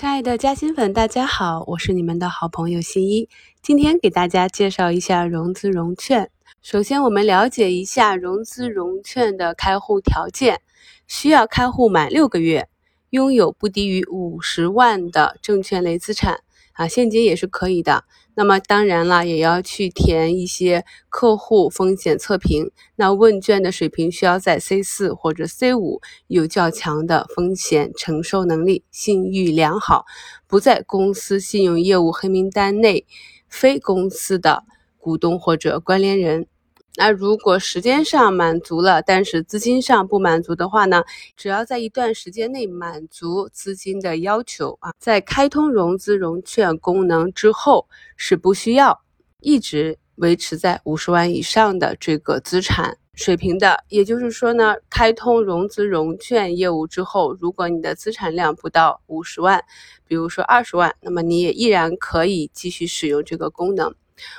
亲爱的嘉兴粉，大家好，我是你们的好朋友新一。今天给大家介绍一下融资融券。首先，我们了解一下融资融券的开户条件：需要开户满六个月，拥有不低于五十万的证券类资产。啊，现金也是可以的。那么当然了，也要去填一些客户风险测评。那问卷的水平需要在 C 四或者 C 五，有较强的风险承受能力，信誉良好，不在公司信用业务黑名单内，非公司的股东或者关联人。那如果时间上满足了，但是资金上不满足的话呢？只要在一段时间内满足资金的要求啊，在开通融资融券功能之后，是不需要一直维持在五十万以上的这个资产水平的。也就是说呢，开通融资融券业务之后，如果你的资产量不到五十万，比如说二十万，那么你也依然可以继续使用这个功能。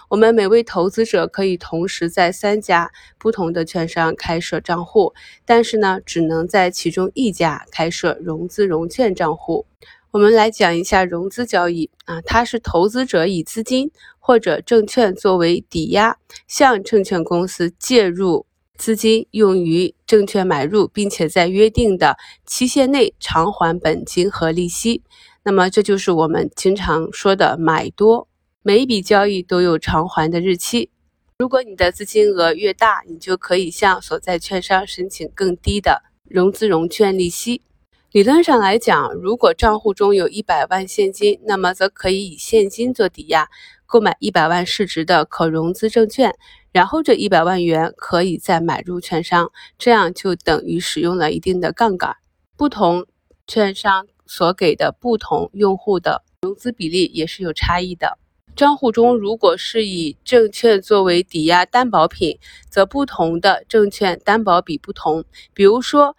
我们每位投资者可以同时在三家不同的券商开设账户，但是呢，只能在其中一家开设融资融券账户。我们来讲一下融资交易啊，它是投资者以资金或者证券作为抵押，向证券公司借入资金，用于证券买入，并且在约定的期限内偿还本金和利息。那么这就是我们经常说的买多。每一笔交易都有偿还的日期。如果你的资金额越大，你就可以向所在券商申请更低的融资融券利息。理论上来讲，如果账户中有一百万现金，那么则可以以现金做抵押，购买一百万市值的可融资证券，然后这一百万元可以再买入券商，这样就等于使用了一定的杠杆。不同券商所给的不同用户的融资比例也是有差异的。账户中如果是以证券作为抵押担保品，则不同的证券担保比不同。比如说，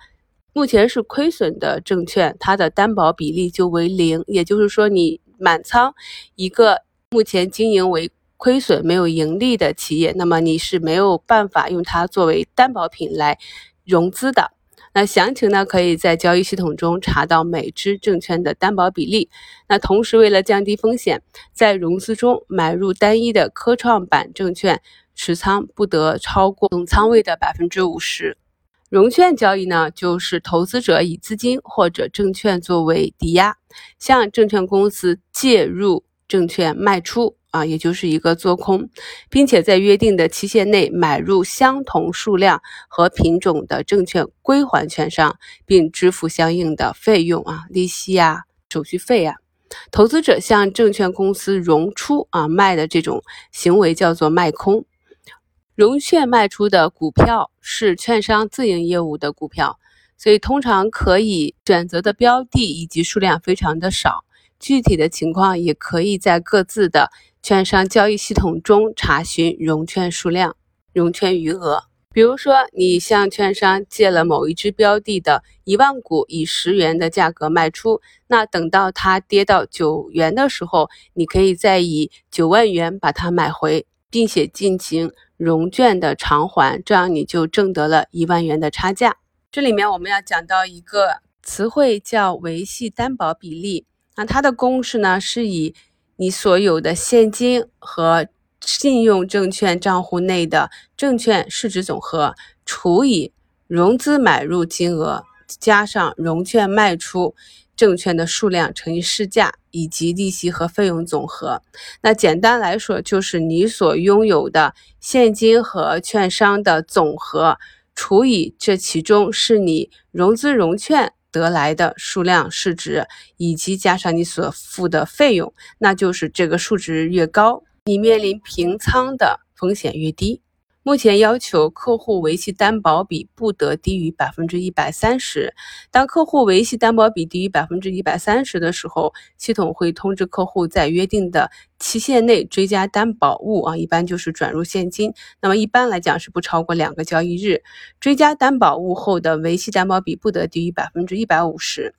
目前是亏损的证券，它的担保比例就为零。也就是说，你满仓一个目前经营为亏损、没有盈利的企业，那么你是没有办法用它作为担保品来融资的。那详情呢，可以在交易系统中查到每只证券的担保比例。那同时，为了降低风险，在融资中买入单一的科创板证券，持仓不得超过总仓位的百分之五十。融券交易呢，就是投资者以资金或者证券作为抵押，向证券公司借入证券卖出。啊，也就是一个做空，并且在约定的期限内买入相同数量和品种的证券归还券商，并支付相应的费用啊，利息呀、手续费呀。投资者向证券公司融出啊卖的这种行为叫做卖空。融券卖出的股票是券商自营业务的股票，所以通常可以选择的标的以及数量非常的少。具体的情况也可以在各自的。券商交易系统中查询融券数量、融券余额。比如说，你向券商借了某一只标的的一万股，以十元的价格卖出，那等到它跌到九元的时候，你可以再以九万元把它买回，并且进行融券的偿还，这样你就挣得了一万元的差价。这里面我们要讲到一个词汇叫维系担保比例，那它的公式呢是以。你所有的现金和信用证券账户内的证券市值总和除以融资买入金额加上融券卖出证券的数量乘以市价以及利息和费用总和。那简单来说，就是你所拥有的现金和券商的总和除以这其中是你融资融券。得来的数量市值，以及加上你所付的费用，那就是这个数值越高，你面临平仓的风险越低。目前要求客户维系担保比不得低于百分之一百三十。当客户维系担保比低于百分之一百三十的时候，系统会通知客户在约定的期限内追加担保物啊，一般就是转入现金。那么一般来讲是不超过两个交易日。追加担保物后的维系担保比不得低于百分之一百五十。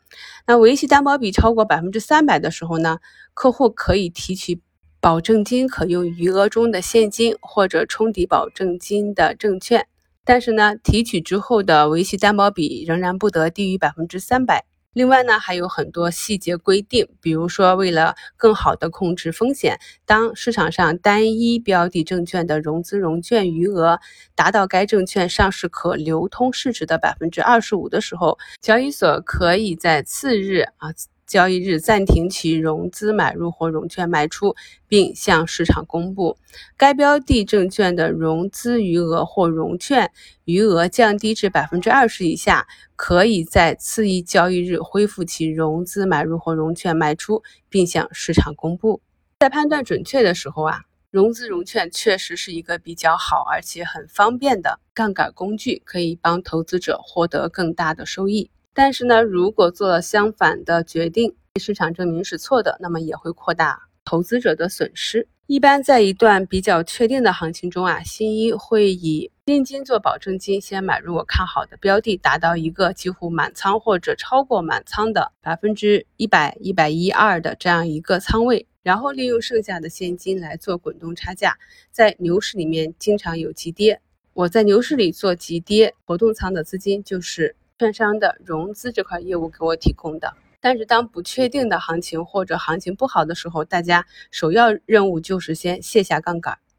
那维系担保比超过百分之三百的时候呢，客户可以提取。保证金可用余额中的现金或者冲抵保证金的证券，但是呢，提取之后的维系担保比仍然不得低于百分之三百。另外呢，还有很多细节规定，比如说为了更好的控制风险，当市场上单一标的证券的融资融券余额达到该证券上市可流通市值的百分之二十五的时候，交易所可以在次日啊。交易日暂停其融资买入或融券卖出，并向市场公布该标的证券的融资余额或融券余额降低至百分之二十以下，可以在次一交易日恢复其融资买入或融券卖出，并向市场公布。在判断准确的时候啊，融资融券确实是一个比较好而且很方便的杠杆工具，可以帮投资者获得更大的收益。但是呢，如果做了相反的决定，市场证明是错的，那么也会扩大投资者的损失。一般在一段比较确定的行情中啊，新一会以现金做保证金，先买入我看好的标的，达到一个几乎满仓或者超过满仓的百分之一百、一百一二的这样一个仓位，然后利用剩下的现金来做滚动差价。在牛市里面经常有急跌，我在牛市里做急跌活动仓的资金就是。券商的融资这块业务给我提供的，但是当不确定的行情或者行情不好的时候，大家首要任务就是先卸下杠杆。